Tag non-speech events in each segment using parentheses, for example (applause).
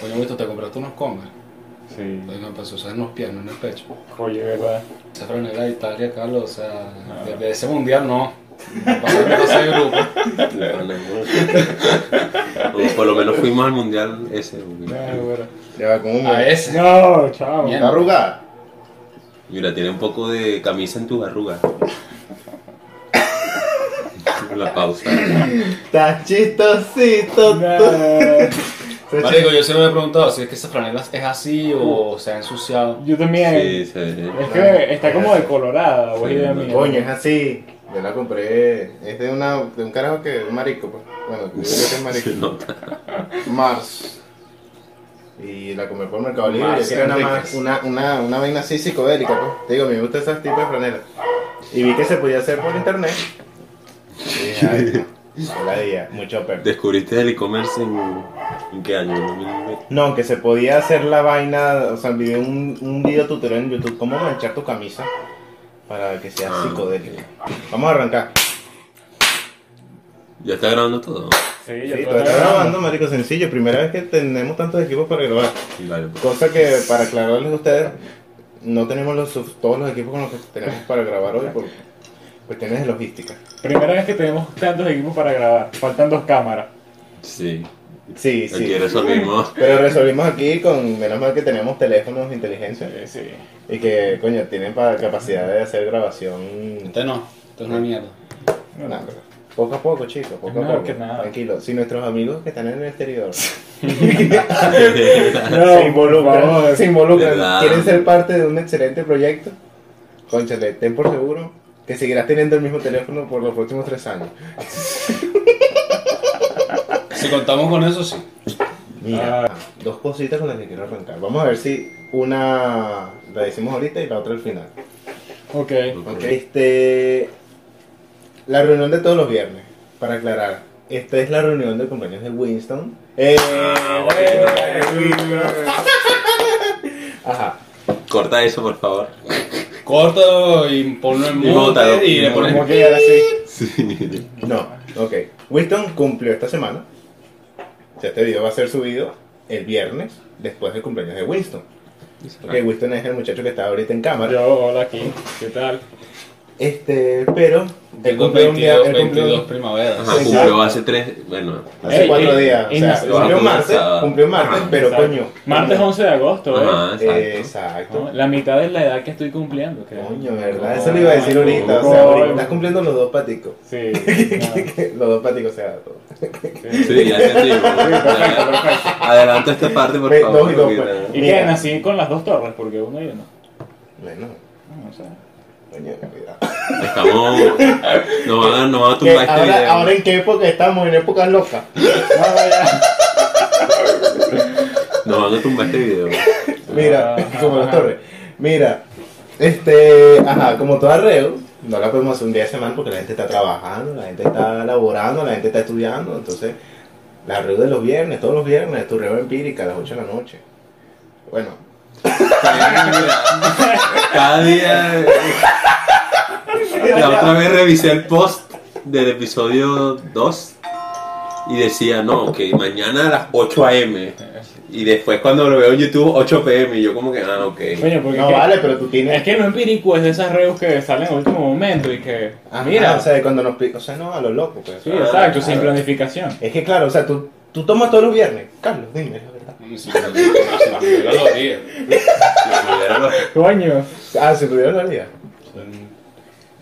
Coño, Wisto, te compraste unos Converse. Sí. Entonces me empezó a usar en los pies, no en el pecho. Oye, ¿verdad? Esa franela de Italia, Carlos, o sea, desde ese mundial no. Ese grupo. O por lo menos fuimos al mundial ese. Ah, bueno. Ya va con un A ese. No, chao. ¿Está arrugada? Mira, tiene un poco de camisa en tus arrugas. La pausa. Está chistosito. No. Marico, yo siempre me he preguntado si es que esa franela es así o se ha ensuciado. Yo también. Sí, se ve. Es que está como decolorada, es Sí, no. Coño, es así. Yo la compré. Es de, una, de un carajo que es un marico, pues. Bueno, yo digo que es marico. Se nota. Mars. Y la compré por Mercado Libre. Mars Enríquez. más- una, una, una vaina así psicodélica, pues. Te digo, me gusta ese tipo de franela. Y vi que se podía hacer por internet. Y dije, ay, (laughs) no, la día, mucho perro. ¿Descubriste el e-commerce en, en qué año? ¿En 2020? No, que se podía hacer la vaina, o sea, vi un, un video tutorial en YouTube, cómo manchar tu camisa para que sea Ah, psicodélica. Vamos a arrancar. ¿Ya está grabando todo? Sí, Sí, ya todo está grabando, marico, sencillo. Primera vez que tenemos tantos equipos para grabar. Vale, pues. Cosa que, para aclararles a ustedes, no tenemos los, todos los equipos con los que tenemos para grabar hoy por cuestiones de logística. Primera vez que tenemos tantos equipos para grabar. Faltan dos cámaras. Sí. Sí, Aquí sí. resolvimos. (laughs) Pero resolvimos aquí con, menos mal que tenemos teléfonos de inteligencia Sí, sí. y que, coño, tienen para capacidad de hacer grabación. Este no, esto es una mierda. No, pero poco a poco, chicos, poco a poco. que nada. Tranquilo. Si nuestros amigos que están en el exterior (laughs) No, se involucran, se involucran, quieren ser parte de un excelente proyecto, conchale, ten por seguro que seguirás teniendo el mismo teléfono por los próximos tres años. Si contamos con eso, sí. Mira, Ah. dos cositas con las que quiero arrancar. Vamos a ver si una la decimos ahorita y la otra al final. Ok. Ok, Este, la reunión de todos los viernes, para aclarar. Esta es la reunión de cumpleaños de Winston. Eh, eh, Winston. Ajá. Corta eso, por favor. Corto y ponlo en Y mute y le pones... Como que ahora sí. Sí. No, ok. Winston cumplió esta semana. O sea, este video va a ser subido el viernes después del cumpleaños de Winston. Ok, Winston es el muchacho que está ahorita en cámara. Yo, hola aquí. ¿Qué tal? Este, pero él cumplió un día. 22, él cumplió- 22 primaveras. Ajá, Exacto. cumplió hace tres. Bueno, Hace Ey, cuatro ey, días. O sea, cumplió no, martes, cumplió martes, Ajá, pero Exacto. coño. Martes 11 de agosto, ¿eh? Ajá, exacto. Exacto. ¿No? La mitad de la edad que estoy cumpliendo. creo. Coño, ¿verdad? Eso lo iba a decir ahorita. O sea, ahorita estás cumpliendo los dos paticos. Sí. (laughs) los dos paticos, o sea, todo. no, sí, ya entendimos. (laughs) perfecto, perfecto. Adelanta esta parte, por favor. y pues. ¿Y Mira. qué? Nací con las dos torres, porque uno y uno. Bueno, No, o sea. Estamos. Nos van a, nos van a tumbar este Ahora, video. ahora en qué época estamos, en épocas locas. Nos van a tumbar este video. Mira, Ajá, como las torres. Mira, este, ajá, como todo arreo, no la podemos hacer un día de semana porque la gente está trabajando, la gente está laborando, la gente está estudiando, entonces la arreo de los viernes, todos los viernes, tu reo empírica a las 8 de la noche. Bueno, Cada día. La otra vez revisé el post del episodio 2 y decía, no, que mañana a las 8 a.m. Y después cuando lo veo en YouTube, 8 p.m. Y yo, como que, ah, ok. Coño, porque no es que- vale, pero tú tienes... Es que no empírico es de esas reus que salen en último momento y que. Ajá, mira. o sea, cuando nos o sea, no, a lo loco, pues. sí, exacto, sin Claro. planificación. Es que claro, o sea, tú, tú tomas todos los viernes. Carlos, dime. Si si primera lo días. Coño. Ah, se pudieron la vida.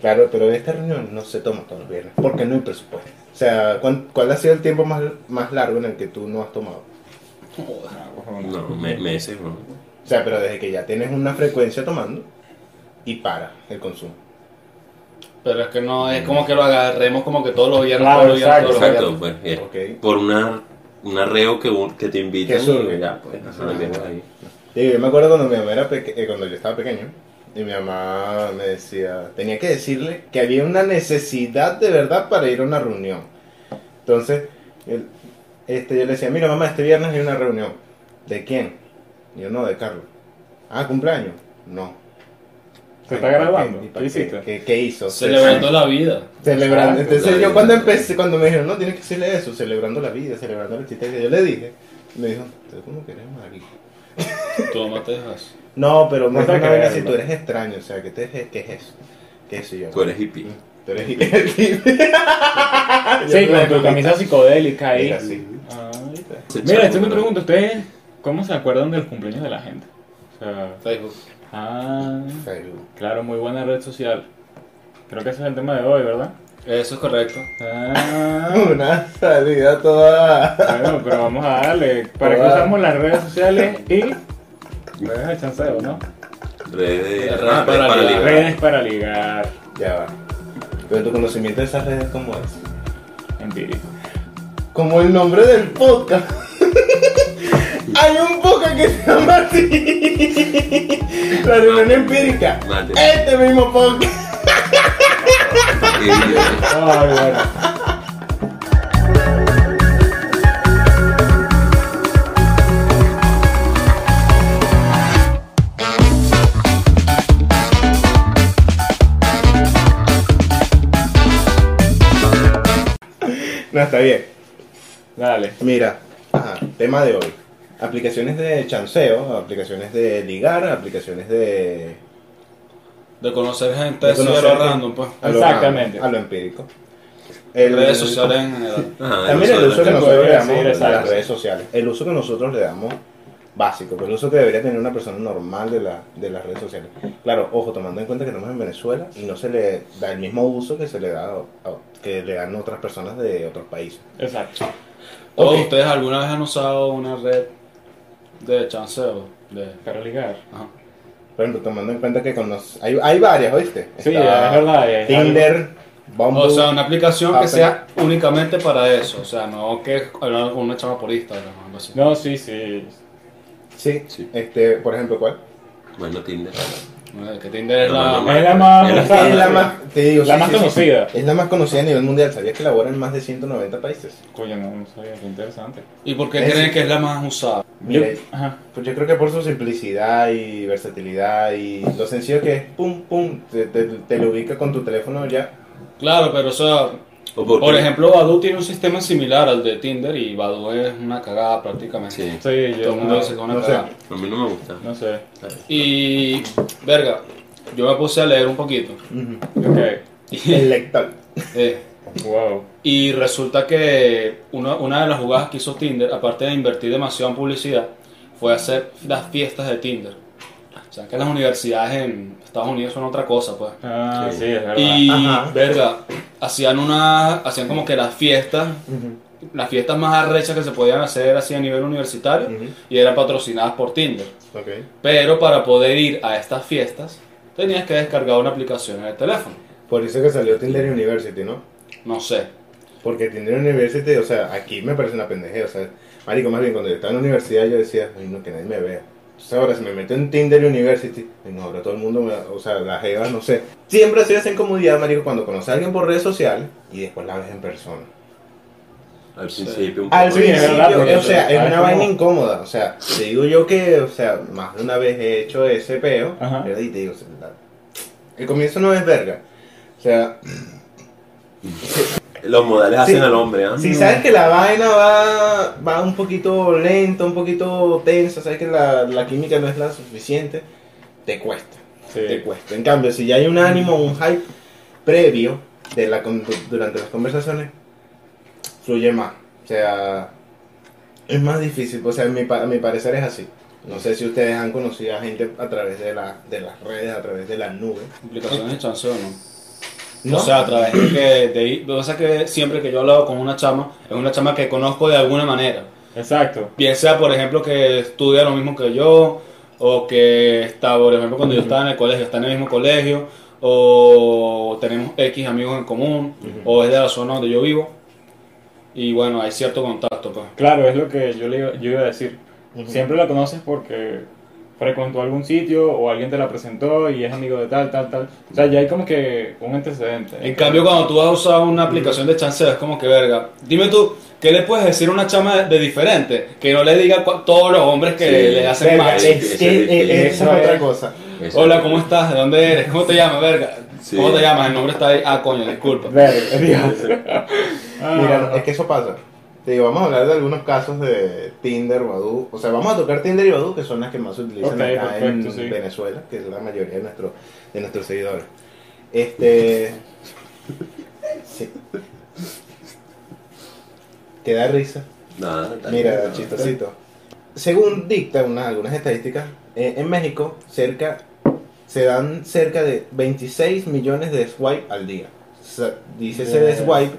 Claro, pero esta reunión no se toma todos los viernes, porque no hay presupuesto. O sea, ¿cuán- ¿cuál ha sido el tiempo más, más largo en el que tú no has tomado? No, me- meses, bro. O sea, pero desde que ya tienes una frecuencia tomando y para el consumo. Pero es que no es como que lo agarremos como que todos los viernes, Claro, todos los viernes, exacto, todos los Exacto, viernes. pues. es Ok. Por una, una reo que, un- que te invitan. Que surge. Ya, pues, lo tienes ahí. Y yo me acuerdo cuando mi mamá era peque- eh, cuando yo estaba pequeño, y mi mamá me decía, tenía que decirle que había una necesidad de verdad para ir a una reunión. Entonces, él- este, yo le decía, mira mamá, este viernes hay una reunión. ¿De quién? Y yo, no, de Carlos. Ah, cumpleaños. No. ¿Se está Ay, ¿para grabando? qué? ¿Y ¿Qué para hiciste? ¿Qué, qué hizo? Celebrando la vida. Celebrando. Entonces yo cuando empecé, cuando me dijeron, no, tienes que decirle eso, celebrando la vida, celebrando la existencia, yo le dije, Me dijo, ¿tú cómo que eres marico? (laughs) Tu mamá te. No, pero me No dijo así, ¿no? tú eres extraño, o sea, ¿qué, te, qué es eso? ¿Qué Y yo? Tú eres hippie. Tú eres hippie. (laughs) Sí, con tu camisa psicodélica ahí. Mira, echaron esto me pregunto, ¿ustedes cómo se acuerdan de los cumpleaños de la gente? O sea, Facebook. Ah, Facebook. claro, muy buena red social. Creo que ese es el tema de hoy, ¿verdad? Eso es correcto. Ah, (laughs) Una salida toda... bueno, pero vamos a darle. ¿Para qué Toda- usamos las redes sociales y redes de chanceo, no? Redes Redes para para ligar. ligar. Redes para ligar. Ya va. Pero tu conocimiento de esas redes, ¿cómo es? Empírico. Como el nombre del podcast. (laughs) Hay un podcast que se llama así. La reunión empírica. Mate. Este mismo Ay, bueno. No, está bien. Dale. Mira, ajá, tema de hoy. Aplicaciones de chanceo, aplicaciones de ligar, aplicaciones de... De conocer gente de a conocer lo random, pues. a lo Exactamente. random, A lo empírico. Redes sociales en general. (laughs) Ajá, También el uso que nosotros le damos a las redes sociales. El uso que nosotros le damos básico, pero el uso que debería tener una persona normal de, la, de las redes sociales. Claro, ojo, tomando en cuenta que estamos en Venezuela y no se le da el mismo uso que se le da a- que le dan otras personas de otros países. Exacto. ¿Todos ustedes alguna vez han usado una red de chanceo? De... Para ligar. Ajá. Por ejemplo, tomando en cuenta que con los- hay, hay varias, ¿oíste? Sí, Está es verdad. es Tinder, Bumble. O sea, una aplicación que sea únicamente para eso. O sea, no que con una chama por Instagram o algo así. algo- No, sí, sí. Sí, Sí. este, por ejemplo, ¿cuál? Bueno, Tinder. Que Tinder es la... Es la más, Es la- usada, es la más, te digo, La sí, más sí, conocida. sí. Es la más conocida a nivel mundial. ¿Sabías que labora en más de 190 países? Coño, no, no sabía, qué interesante. ¿Y por qué Es- creen que es la más usada? Mira, Yo- ajá. Pues yo creo que por su simplicidad y versatilidad y lo sencillo que es, pum, pum, te, te, te lo ubica con tu teléfono ya. Claro, pero o sea, ¿O por ejemplo, Badu tiene un sistema similar al de Tinder y Badu es una cagada prácticamente. Sí. Sí, Todo yo el mundo no, dice que es una no sé. A mí no me gusta. no sé. Y, verga, yo me puse a leer un poquito. Ok. Y, (laughs) El lector. (laughs) eh, Wow. y resulta que una, una de las jugadas que hizo Tinder, aparte de invertir demasiado en publicidad, fue hacer las fiestas de Tinder. O sea, que las universidades en Estados Unidos son otra cosa, pues. Ah, Sí. sí, es verdad. Y, Ajá. verga, hacían una, hacían como que las fiestas, las fiestas más arrechas que se podían hacer así a nivel universitario, y eran patrocinadas por Tinder. Ok. Pero para poder ir a estas fiestas, tenías que descargar una aplicación en el teléfono. Por eso que salió Tinder University, ¿no? No sé. Porque Tinder University, o sea, aquí me parece una pendejera, o sea, marico, más bien cuando yo estaba en la universidad yo decía, ay no, que nadie me vea. Entonces ahora si me meto en Tinder University, no, ahora todo el mundo me, o sea, las jevas, no sé. Siempre ha sido esa incomodidad, marico, cuando conoces a alguien por redes sociales y después la ves en persona. Al principio un Al poco. Es principio, verdad, porque o sea, es una vaina incómoda, o sea, te digo yo que, o sea, más de una vez he hecho ese peo, Ajá. ¿verdad? y te digo, o sea, la- el comienzo no es verga. O sea, (laughs) Los modales hacen al hombre, ¿ah? Si sabes que la vaina va, va un poquito lenta, un poquito tensa, sabes que la, la química no es la suficiente, te cuesta, Sí. te cuesta. En cambio, si ya hay un ánimo, un hype previo de la, durante las conversaciones, fluye más. O sea, es más difícil, o sea, a mi, pa- a mi parecer es así. No sé si ustedes han conocido a gente a través de, la, de las redes, a través de las nubes. Aplicaciones de chanceo, ¿no? ¿No? O sea, a través de que, de lo que pasa es que siempre que yo he hablado con una chama, es una chama que conozco de alguna manera. Exacto. Bien sea, por ejemplo, que estudia lo mismo que yo, o que está, por ejemplo, cuando yo estaba en el colegio, está en el mismo colegio, o tenemos X amigos en común, o es de la zona donde yo vivo. Y bueno, hay cierto contacto, pues. Claro, es lo que yo, le iba, yo iba a decir. Siempre la conoces porque frecuentó algún sitio o alguien te la presentó y es amigo de tal, tal, tal. O sea, ya hay como que un antecedente. En cambio, cuando tú vas a usar una aplicación de chanceo, es como que verga. Dime tú, ¿qué le puedes decir a una chama de, de diferente? Que no le diga todos los hombres que Sí. le hacen Verga, es esa otra cosa. Hola, ¿cómo estás? ¿De dónde eres? ¿Cómo te llamas, verga? Sí. ¿Cómo te llamas? El nombre está ahí. Ah, coño, disculpa. Verga. (laughs) Ah, Mira, es que eso pasa. Te digo, vamos a hablar de algunos casos de Tinder, Badoo. O sea, vamos a tocar Tinder y Badoo, que son las que más se utilizan acá perfecto, en sí. Venezuela, que es la mayoría de, nuestro, de nuestros seguidores. Este. Sí. ¿Te da risa? Nada, está Mira, bien. chistosito. Según dictan una- algunas estadísticas, eh, en México cerca se dan cerca de 26 millones de swipe al día. Dice ese de swipe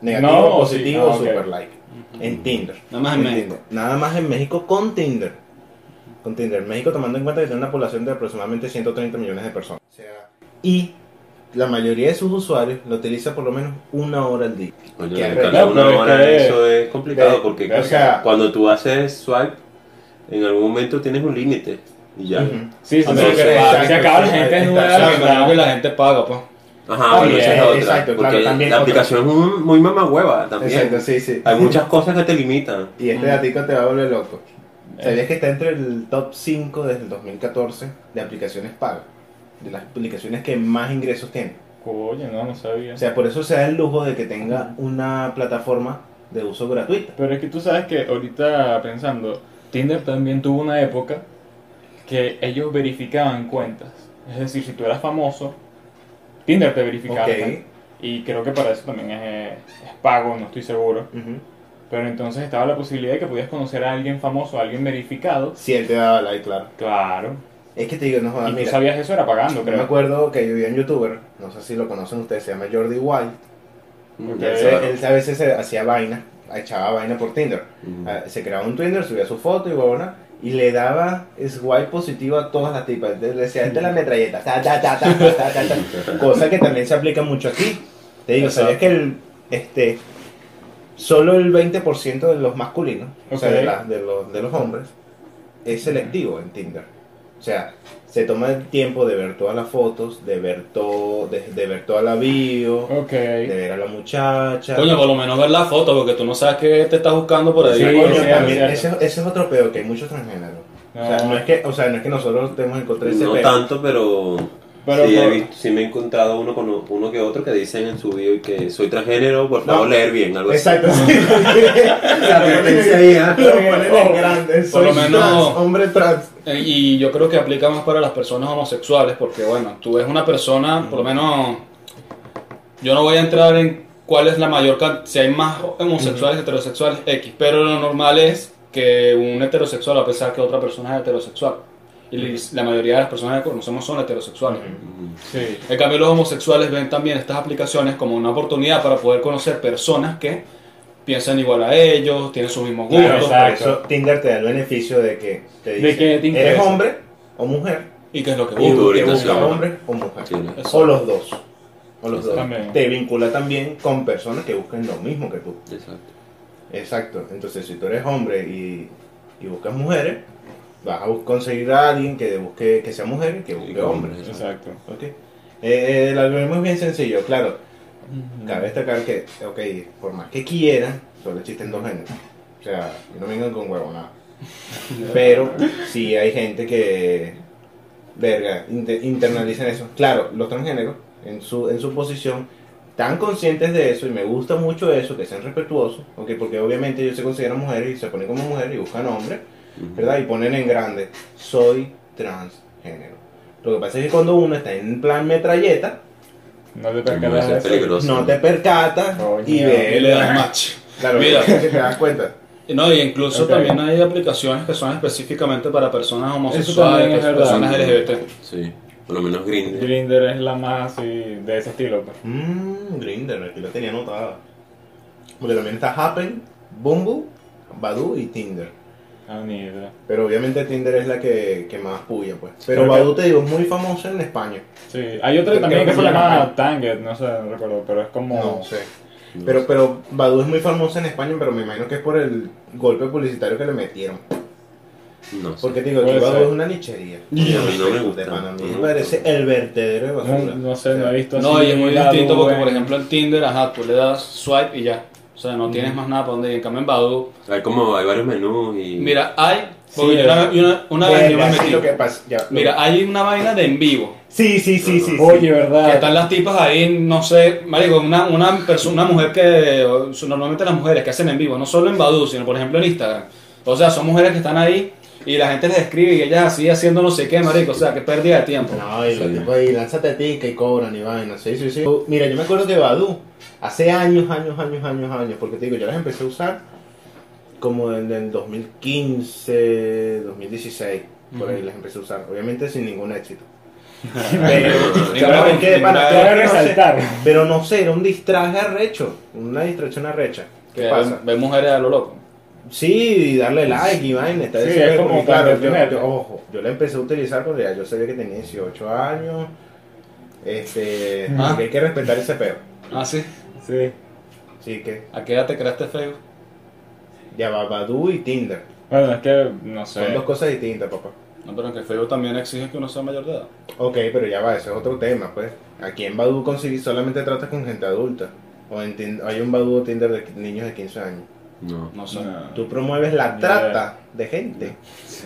negativo, No, positivo, sí, ah, super like. En Tinder. Nada más en México. Tinder. Nada más en México con Tinder. Con Tinder. México tomando en cuenta que tiene una población de aproximadamente 130 millones de personas. O sea, y la mayoría de sus usuarios lo utiliza por lo menos una hora al día. Dedicarle arreglo. una es hora a que- eso es complicado de- porque o sea- cuando tú haces swipe, en algún momento tienes un límite y ya. Ujú. Sí, sí, que que- se- acaba la gente que verdad. la gente paga, pues. Ajá, Ah, bueno, bien, esa es otra. exacto, claro, porque también la otra. aplicación es muy, muy mamahueva también. Exacto, sí, sí. Hay muchas cosas que te limitan. Y este Mm. datico te va a volver loco. Eh. ¿Sabías que está entre el top 5 desde el 2014 de aplicaciones pagas? De las aplicaciones que más ingresos tienen. Coño, no, no sabía. O sea, por eso se da el lujo de que tenga una plataforma de uso gratuita. Pero es que tú sabes que ahorita pensando, Tinder también tuvo una época que ellos verificaban cuentas. Es decir, si tú eras famoso, Tinder te verificaba. Ok. cuentas. Y creo que para eso también es, es pago, no estoy seguro. Ujú. Pero entonces estaba la posibilidad de que podías conocer a alguien famoso, a alguien verificado. Si él te daba like, claro. Claro. Es que te digo, no jodas, y tú sabías eso era pagando, Yo me creo. acuerdo que yo vi un youtuber, no sé si lo conocen ustedes, se llama Jordi Wild. Ok. Él, se- él a veces se hacía vaina, echaba vaina por Tinder. Ah, Se creaba un Tinder, subía su foto y huevona, y le daba swipe positivo a todas las tipas. Entonces le decía, esta la metralleta. (laughs) Cosa que también se aplica mucho aquí. Te digo, Exacto. ¿sabías que el, este, solo el 20% de los masculinos, o sea, de, la, de, los, de los hombres, es selectivo en Tinder? O sea, se toma el tiempo de ver todas las fotos, de ver todo, de, de ver toda la bio, de ver a la muchacha. Coño, por lo menos ver la foto, porque tú no sabes qué te estás buscando por ahí. Sí, Coño, también, ese, es otro peor, que hay muchos transgéneros. O, sea, No. es que, o sea, no es que nosotros tenemos en contra de ese No peor. tanto, pero, Pero sí, he visto- sí me he encontrado uno con uno que otro que dicen en su bio que soy transgénero, por favor No. leer bien, algo Exacto, así. sí. (laughs) La advertencia ahí, ¿ah? Lo ponen en grande. Por Soy lo menos- trans, hombre trans. Eh, Y yo creo que aplica más para las personas homosexuales, porque bueno, tú ves una persona, por lo menos, yo no voy a entrar en cuál es la mayor cantidad, si hay más homosexuales, heterosexuales, X, pero lo normal es que un heterosexual a pensar que otra persona es heterosexual. Y la mayoría de las personas que conocemos son heterosexuales. Sí. En cambio, los homosexuales ven también estas aplicaciones como una oportunidad para poder conocer personas que piensan igual a ellos, tienen sus mismos Claro, gustos, exacto. eso Tinder te da el beneficio de que te dice, De que te eres hombre o mujer, y qué es lo que y tu buscan. te busca orientación. hombre o mujer. Sí. O los dos. O los dos. Te vincula también con personas que busquen lo mismo que tú. Exacto. Exacto. Entonces, si tú eres hombre y, y buscas mujeres, vas a conseguir a alguien que busque que sea mujer y que busque hombres. Exacto. Ok. Eh, el algoritmo es bien sencillo, claro. Cabe destacar que, ok, por más que quieran, solo existen dos géneros. O sea, no vengan con huevo, nada. (laughs) Pero sí hay gente que, verga, inte- internalizan eso. Claro, los transgéneros, en su, en su posición, tan conscientes de eso, y me gusta mucho eso, que sean respetuosos, ok, porque obviamente ellos se consideran mujeres y se ponen como mujeres y buscan hombres, ¿verdad? Y ponen en grande, soy transgénero. Lo que pasa es que cuando uno está en plan metralleta, No te percatas ese de es eso. peligroso. no te percatas Coño. y ves le das match. Claro, Mira. es que te das cuenta. (laughs) No, y incluso también hay aplicaciones que son específicamente para personas homosexuales, es personas LGBT. Sí, por lo menos Grindr. Grinder es la más así de ese estilo. Pues. Mmm, Grindr, aquí la tenía anotada. Porque también está Happen, Bumble, Badoo y Tinder. Ah, ni idea. Pero obviamente Tinder es la que, que más puya, pues. Pero Creo que- Badoo, te digo, es muy famosa en España. Sí, hay otra Creo también que que se fue la llama. Tanget, no sé, no recuerdo, pero es como... No sé. Pero, pero Badoo es muy famosa en España, pero me imagino que es por el golpe publicitario que le metieron. No sé. Porque te digo, que Puede ser. es una nichería. Y a mí no me De gusta. pana, a mí No me parece el vertedero de No, basura. no sé, no he visto No, así y es muy la distinto porque, por ejemplo, en Tinder, ajá, tú le das swipe y ya. O sea, no tienes más nada para donde ir. En cambio, en Badoo, Hay como, hay varios menús y... mira, hay Porque Sí, yo una, una, vez yo me metí. lo que pasa. ya, lo- Mira, hay una vaina de en vivo. Sí, sí, sí, sí. sí. Oye, Que ¿verdad? están las tipas ahí, no sé, marico, una, una persona, una mujer que, normalmente las mujeres que hacen en vivo, no solo en Badu, sino por ejemplo en Instagram. O sea, son mujeres que están ahí y la gente les escribe y ellas así haciendo no sé qué, marico, o sea, que pérdida de tiempo. No, y Sí. tipos ahí, lánzate a ti que cobran y vaina. Sí, sí, sí. Mira, yo me acuerdo de Badu, hace años, años, años, años, años, porque te digo, yo las empecé a usar como en el 2015, 2016, por ahí Ujú. las empecé a usar. Obviamente sin ningún éxito. Pero, no sé, era un distraje arrecho, una distracción arrecha. ¿Qué Que pasa? ven mujeres a lo loco. Sí, y darle like y vaina. Está Sí, es como porque, claro, yo, yo- ojo, yo la empecé a utilizar cuando ya yo sabía que tenía 18 años. Este, Ah. que hay que respetar ese pedo. Ah, sí. Sí. Sí, que ¿A qué edad te creaste Facebook? ya va Badu y Tinder. Bueno, es que no sé. Son dos cosas distintas, papá. No, pero en que Facebook también exige que uno sea mayor de edad. Ok, pero ya va, ese es otro tema, pues. Aquí en Badu solamente tratas con gente adulta. O en hay un Badu o Tinder de niños de 15 años. No. No sé. No. Tú promueves la trata de gente.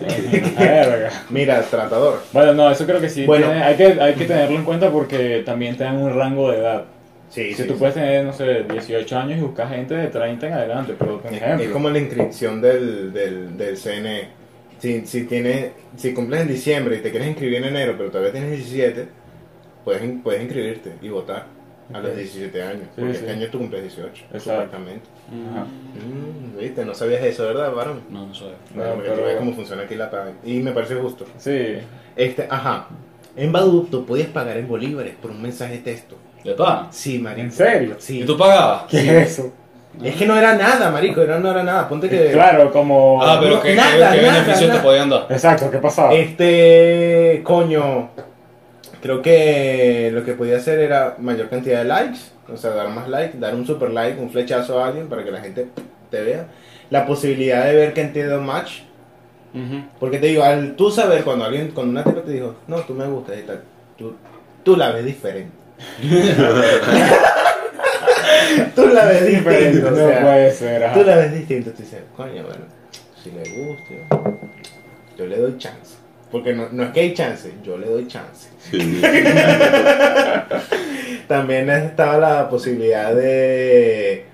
(laughs) Verga. Mira, tratador. Bueno, no, eso creo que sí. Bueno. tiene- hay, que, hay que tenerlo en cuenta porque también te dan un rango de edad. Sí, Si sí, tú sí. puedes tener, no sé, 18 años y buscar gente de 30 en adelante, pero por Es, ejemplo. es como la inscripción del, del, del CNE. Si, si, tienes, si cumples en diciembre y te quieres inscribir en enero, pero todavía tienes 17, puedes, puedes inscribirte y votar a los Ok. 17 años. Sí, porque sí. este año tú cumples 18, Exacto. supuestamente. Ajá. Mm, ¿Viste? No sabías eso, ¿verdad, varón? No, no sé. No, tú pero- ves cómo funciona aquí la paga. Y me parece justo. Sí. Este, ajá. En Badu tú podías pagar en bolívares por un mensaje de texto. ¿De pana? Sí, marico. ¿En serio? Sí. ¿Y tú pagabas? ¿Qué es eso? Es que no era nada, marico. Era, no era nada. Ponte que... Claro, como. Ah, pero No, ¿qué, nada, qué, qué nada, beneficios nada. te podían dar? Exacto, ¿qué pasaba? Este, coño, creo que lo que podía hacer era mayor cantidad de likes, o sea, dar más likes, dar un super like, un flechazo a alguien para que la gente te vea. La posibilidad de ver que entiende un match, porque te digo, al tú saber cuando alguien, cuando una tipa te dijo, no, tú me gustas y tal, tú, tú la ves diferente. (laughs) (laughs) tú la ves diferente, o no sea, puede ser. ajá. Tú la ves distinto, tú dices, coño, bueno, si le gusta, yo le doy chance. Porque no, no es que hay chance, yo le doy chance. Sí. (laughs) También estaba la posibilidad de,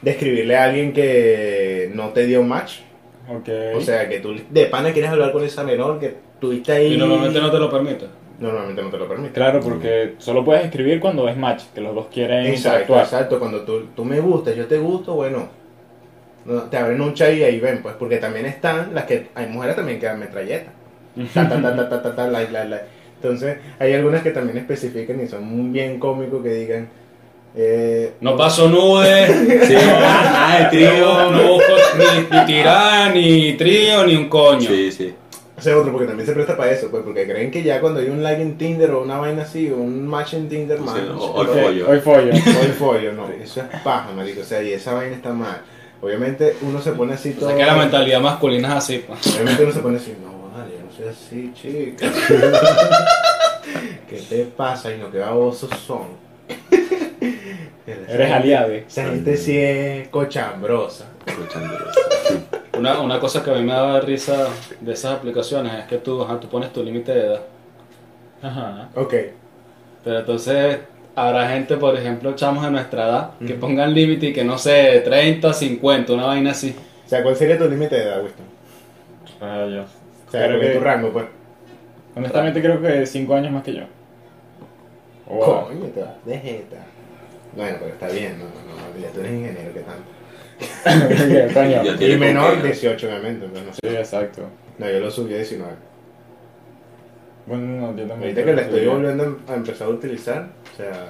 de escribirle a alguien que no te dio match. O sea, que tú de pana quieres hablar con esa menor que tuviste ahí. Y normalmente no te lo permite. Normalmente no te lo permite. Claro, porque solo puedes escribir cuando es match, que los dos quieren Exacto, interactuar. exacto. Cuando tú, tú me gustas, yo te gusto, bueno, no, te abren un chat y ahí ven, pues, porque también están las que, hay mujeres también que dan metralleta. Ta, ta, ta, ta, ta, ta, ta, like, like, like. Entonces, hay algunas que también especifican y son bien cómicos que digan, eh, No paso nudes. Sí. El Trío, trío. no busco ni, ni tirar, ni trío, ni un coño. Sí, sí. ese otro, porque también se presta para eso, pues, porque creen que ya cuando hay un like en Tinder o una vaina así, o un match en Tinder, o- hoy follo. Hoy follo. (laughs) Hoy follo, no, eso es paja, marico, o sea, y esa vaina está mal. Obviamente uno se pone así O todo... sea que la mentalidad masculina es así. pues. Obviamente uno se pone así, no, yo así, chica. ¿Qué te pasa? Y no, que babosos son. Eres aliade. Esa gente sí es cochambrosa. Una, una cosa que a mí me daba risa de esas aplicaciones es que tú, ajá, tú pones tu límite de edad. Ajá. Ok. Pero entonces habrá gente, por ejemplo, chamos de nuestra edad, que pongan límite y que no sé, 30, 50, una vaina así. O sea, ¿cuál sería tu límite de edad, Winston? Rayos. O sea, Creo que- tu rango, pues. Honestamente creo que 5 años más que yo. Wow. Coño, te vas de jeta. Bueno, pero está bien, no, no, no, ya tú eres ingeniero, ¿qué tanto? (laughs) Coño. Ya Y menor, con qué. 18, obviamente, pero no sé. Sí, exacto. No, yo lo subí a 19. Bueno, no, yo también. Ahorita que la estoy volviendo a empezar a utilizar, o sea,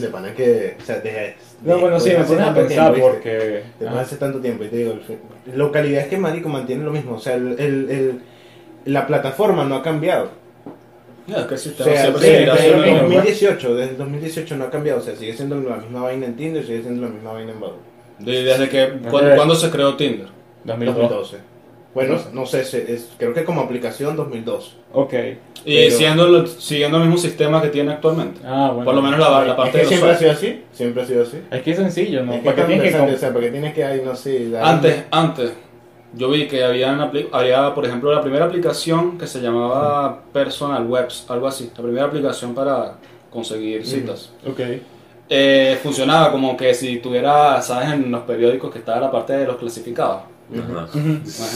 de pana que, o sea, de, No, bueno, sí, me pones a pensar porque. Después Ajá. hace tanto tiempo, y te digo, el fe- localidad es que Marico mantiene lo mismo, o sea, el, el, el- la plataforma no ha cambiado. Es que el O sea, siempre desde, desde el lo mismo. 2018, desde el 2018 no ha cambiado, o sea, sigue siendo la misma vaina en Tinder, sigue siendo la misma vaina en Badoo. De- Desde que. ¿cuándo, cuándo se creó Tinder? 2002. 2012. Bueno, no sé, se- es- creo que como aplicación 2012. Ok. Y Pero- siendo, lo- siguiendo el mismo sistema que tiene actualmente. Ah, bueno. Por lo menos la, la es parte que de los siempre ha sido así, siempre ha sido así. Es que es sencillo, ¿no? Es que ¿Para qué es tan tienes que interesante, comp- o sea, porque tienes que ahí, no sé, dar- Antes, antes, yo vi que había, una apli- había, por ejemplo, la primera aplicación que se llamaba Personal Webs, algo así, la primera aplicación para conseguir citas. Ok. Eh, funcionaba como que si tuviera, ¿sabes? En los periódicos que estaba la parte de los clasificados. Bueno,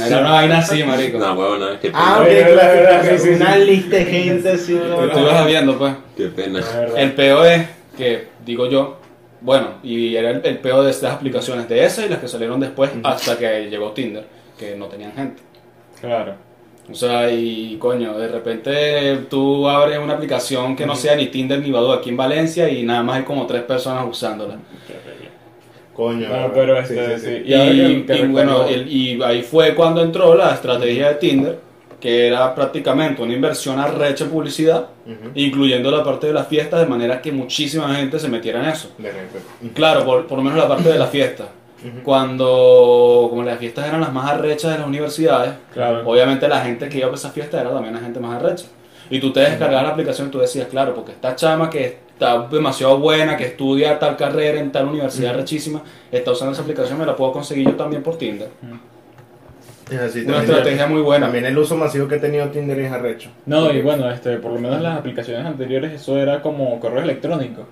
Era una vaina así, marico. No, huevo, no, qué pena. Ah, ok, claro, sí, sí, Una sí. lista de gente así. Tú ibas viendo, pues. Qué pena. El peo es que, digo yo, bueno, y era el, el peo de estas aplicaciones de esas y las que salieron después hasta que llegó Tinder, que no tenían gente. Claro. O sea, y coño, de repente tú abres una aplicación que no sea ni Tinder ni Badoo aquí en Valencia y nada más hay como tres personas usándola. Coño. Pero este, sí. Y, ahora que- que y bueno, el- y ahí fue cuando entró la estrategia de Tinder, que era prácticamente una inversión arrecha en publicidad, incluyendo la parte de las fiestas, de manera que muchísima gente se metiera en eso. De repente. Claro, por, por lo menos la parte de la fiesta. Cuando, como las fiestas eran las más arrechas de las universidades, Claro. obviamente la gente que iba a esas fiestas era también la gente más arrecha. Y tú te descargabas la aplicación y tú decías, claro, porque esta chama que está demasiado buena, que estudia tal carrera en tal universidad rechísima, está usando esa aplicación, me la puedo conseguir yo también por Tinder. Es así, Una estrategia muy buena. También el uso masivo que ha tenido Tinder es arrecho. No, y bueno, este, por lo menos en las aplicaciones anteriores eso era como correo electrónico.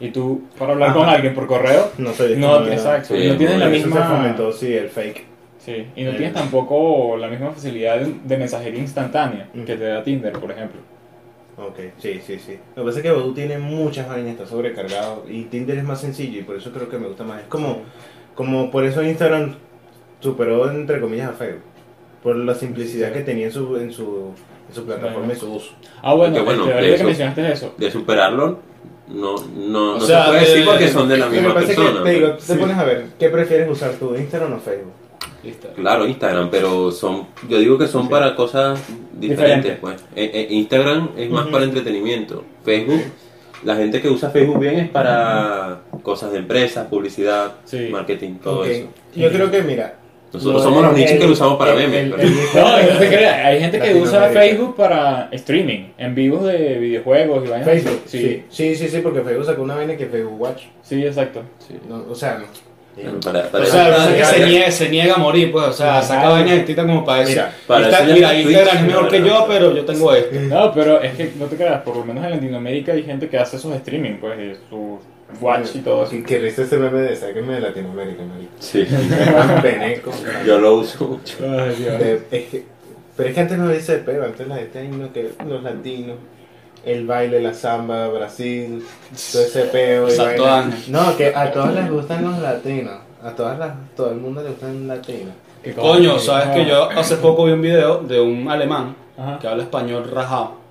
Y tú, para hablar Ajá. con alguien por correo, No sé. no, exacto, Sí, y no tienes la Eso se misma... fomentó, sí, el fake. Sí, y no Eh. tienes tampoco la misma facilidad de, mensajería instantánea Mm. que te da Tinder, por ejemplo. Ok, sí, sí, sí. Lo que pasa es que Badoo tiene muchas vainas, está sobrecargado. Y Tinder es más sencillo y por eso creo que me gusta más. Es como, como por eso Instagram superó, entre comillas, a Facebook. Por la simplicidad que tenía en su, en su, en su plataforma y su uso. Ah, bueno, Porque, bueno, este, de que mencionaste eso. De superarlo, no, no, O no sea, se puede de- decir porque son de la misma persona. que, te digo, te pones a ver, ¿qué prefieres usar tú, Instagram o Facebook? Claro, Instagram, pero son, yo digo que son para cosas diferentes, Diferente. pues. Eh, eh, Instagram es más para entretenimiento. Facebook, la gente que usa Facebook bien es para cosas de empresas, publicidad, Sí. marketing, todo eso. Yo creo que, mira. Nosotros somos los nichos que lo usamos para el- memes. el- pero- el- (laughs) No, no te creas, hay gente que usa. Facebook para streaming, en vivos de videojuegos y vainas. Facebook, Sí, sí. sí, sí, sí, porque Facebook sacó una vaina que Facebook Watch. sí, exacto. Sí. No, o sea, no. Para- para O sea, que se para- niega, se niega a morir, pues, o sea, saca vainas distintas como para decir, Mira, para ya mira, está Instagram es mejor que para- yo, pero yo tengo esto. No, pero es que no te creas, por lo menos en Latinoamérica hay gente que hace esos streaming, pues, y su watch y todo eso. Y que risa ese meme de sáquenme de Latinoamérica, marico. Sí, (laughs) yo lo uso mucho. Ay, Dios. Eh, es que, pero es que antes no ese peo, antes la gente, no, que los latinos, el baile, la samba, Brasil, todo ese peo. y ángel. No, que a todos les gustan los latinos, a todas las, todo el mundo le gustan los latinos. ¿Qué Coño, sabes que yo hace poco vi un video de un alemán Ajá. que habla español rajado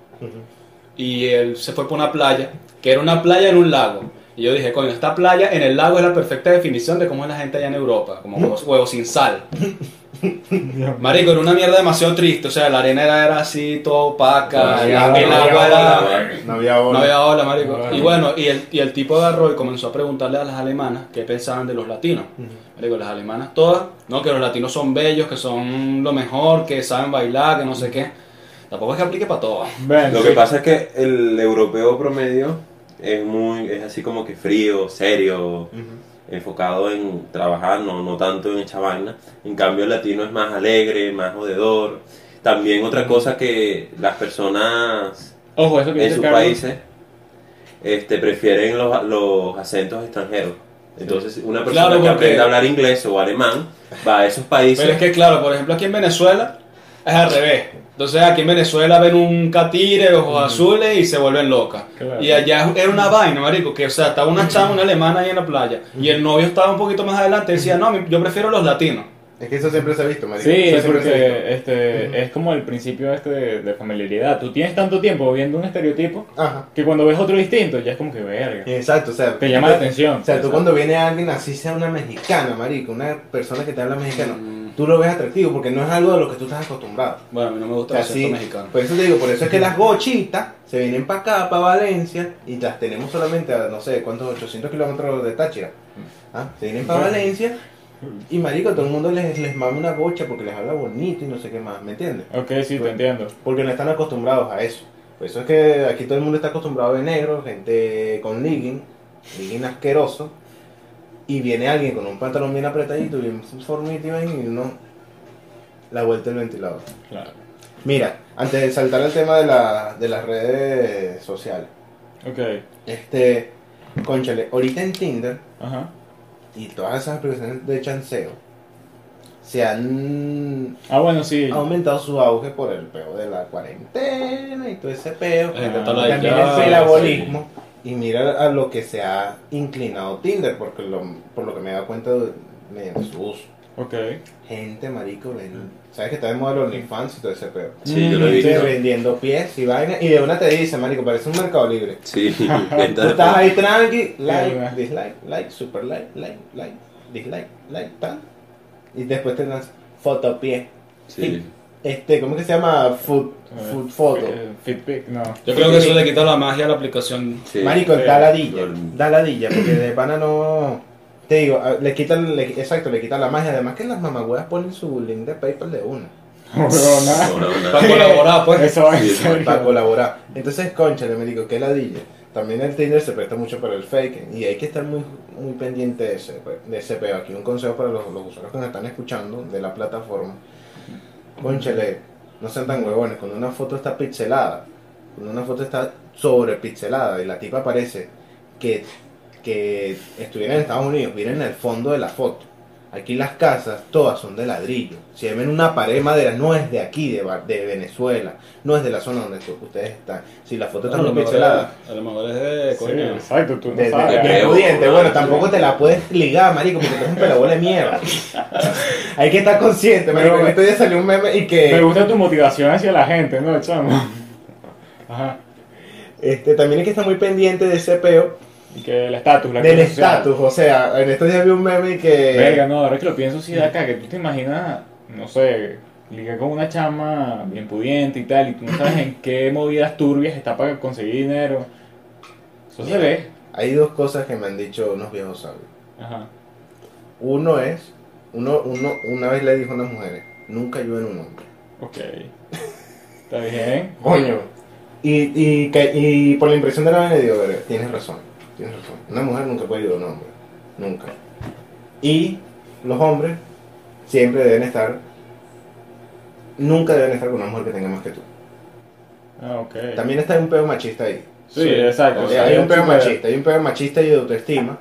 y él se fue por una playa, que era una playa en un lago. Y yo dije, coño, esta playa en el lago es la perfecta definición de cómo es la gente allá en Europa, como huevos, huevos sin sal. (laughs) Marico, era una mierda demasiado triste, o sea, la arena era, era así, todo opaca, No el, había- el no había agua era... ola, No había ola. No había ola, marico. No, Y no. bueno, y el, y el tipo agarró y comenzó a preguntarle a las alemanas qué pensaban de los latinos. Ujú. Marico, las alemanas todas, no, que los latinos son bellos, que son lo mejor, que saben bailar, que no sé qué. Tampoco es que aplique para todas. Lo sí. que pasa es que el europeo promedio es muy, es así como que frío, serio. Enfocado en trabajar, no, no tanto en esta vaina. En cambio el latino es más alegre, más jodedor. También otra cosa que las personas Ojo, eso que en sus países este, prefieren los, los acentos extranjeros. Entonces una persona Claro, que aprende a hablar inglés o alemán va a esos países. Pero es que, claro, por ejemplo, aquí en Venezuela es al revés. Entonces, aquí en Venezuela ven un catire, ojos azules y se vuelven locas. Claro. Y allá era una vaina, marico, que, o sea, estaba una chama, una alemana ahí en la playa. Y el novio estaba un poquito más adelante y decía, no, yo prefiero los latinos. Es que eso siempre se ha visto, marico. Sí, Eso es siempre se ha visto. porque este, Ujú. es como el principio este de, de familiaridad. Tú tienes tanto tiempo viendo un estereotipo Ajá. que cuando ves otro distinto ya es como que verga. Exacto, o sea. Te llama la atención. O sea, tú cuando viene alguien así sea una mexicana, marico, una persona que te habla mexicano, Mm. Tú lo ves atractivo porque no es algo a lo que tú estás acostumbrado. Bueno, a mí no me gusta el Así, mexicano. por eso te digo, por eso es que (laughs) las gochitas se vienen para acá, para Valencia, y las tenemos solamente a, no sé, ¿cuántos? 800 kilómetros de Táchira. ¿Ah? Se vienen para. Valencia, y marico, todo el mundo les, les mama una gocha porque les habla bonito y no sé qué más, ¿me entiendes? Ok, sí, te entiendo. Porque no están acostumbrados a eso. Por eso es que aquí todo el mundo está acostumbrado a ver negro, gente con legging, legging asqueroso, y viene alguien con un pantalón bien apretadito, bien formito y uno la vuelta del ventilador. Claro. Mira, antes de saltar al tema de, la, de las redes sociales, Ok. este, conchale, ahorita en Tinder Ajá. y todas esas aplicaciones de chanceo se han Ah, bueno, sí. aumentado su auge por el peo de la cuarentena y todo ese peo. Ah, También el filabolismo. Y mira a lo que se ha inclinado Tinder, porque lo, por lo que me he dado cuenta de- mediante su uso. Ok. Gente, marico, ven- ¿sabes que está de moda el OnlyFans y todo ese peo? Sí, yo lo he visto. Vendiendo pies y vaina, y de una te dice, marico, parece un mercado libre. Sí, (laughs) Tú estás ahí tranqui, like, dislike, like, super like, like, like, dislike, like, tal. Y después te das fotopié. Sí. Este, ¿cómo que se llama? Food, food photo. Eh, Fitpic, no. Yo creo que eso le quita la magia a la aplicación. sí. Marico, da ladilla, da ladilla, porque de pana no... Te digo, le quitan, le- exacto, le quitan la magia. Además que las mamagüeas ponen su link de PayPal de una. (laughs) Huevona. No, no, no. Para colaborar, pues. Eso es Sí, en serio. para colaborar. Entonces, conchale, me digo, qué ladilla. También el Tinder se presta mucho para el fake y hay que estar muy, muy pendiente de ese, de ese peo. Aquí un consejo para los, los usuarios que nos están escuchando de la plataforma. Conchale, no sean tan huevones. Cuando una foto está pixelada, cuando una foto está sobre pixelada y la tipa parece que, que estuviera en Estados Unidos, viene en el fondo de la foto. Aquí las casas todas son de ladrillo. Si ven una pared de madera, no es de aquí, de, de Venezuela, no es de la zona donde ustedes están. Si la foto está muy pixelada, es- a lo mejor es de Sí, coño. exacto, tú no de, de, sabes. de Creo. pudiente, bueno, tampoco te la puedes ligar, marico, porque tú eres un pelabola de mierda. (laughs) Hay que estar consciente, marico. Pero- días salió un meme y Me que gusta tu motivación hacia la gente, ¿no, chamo? (laughs) Ajá. este, también hay que estar muy pendiente de ese peo, que el estatus, la del estatus. O sea, en estos días vi un meme que... Verga, no, ahora que lo pienso, sí, acá, que tú te imaginas, no sé, ligar con una chama bien pudiente y tal, y tú no sabes en qué movidas turbias está para conseguir dinero. Eso se ve. Hay dos cosas que me han dicho unos viejos sabios. Ajá. Uno es, uno, uno una vez le dijo a unas mujeres, nunca ayuden a un hombre. Ok. Está bien. Coño. Y, y, y por la impresión de la vaina digo, tienes razón, tienes razón. Una mujer nunca puede ayudar a un hombre, nunca. Y los hombres siempre deben estar, nunca deben estar con una mujer que tenga más que tú. Ah, ok. También está un pedo machista ahí. Sí, Sí. exacto. O sea, hay un pedo machista, hay un pedo machista y de autoestima.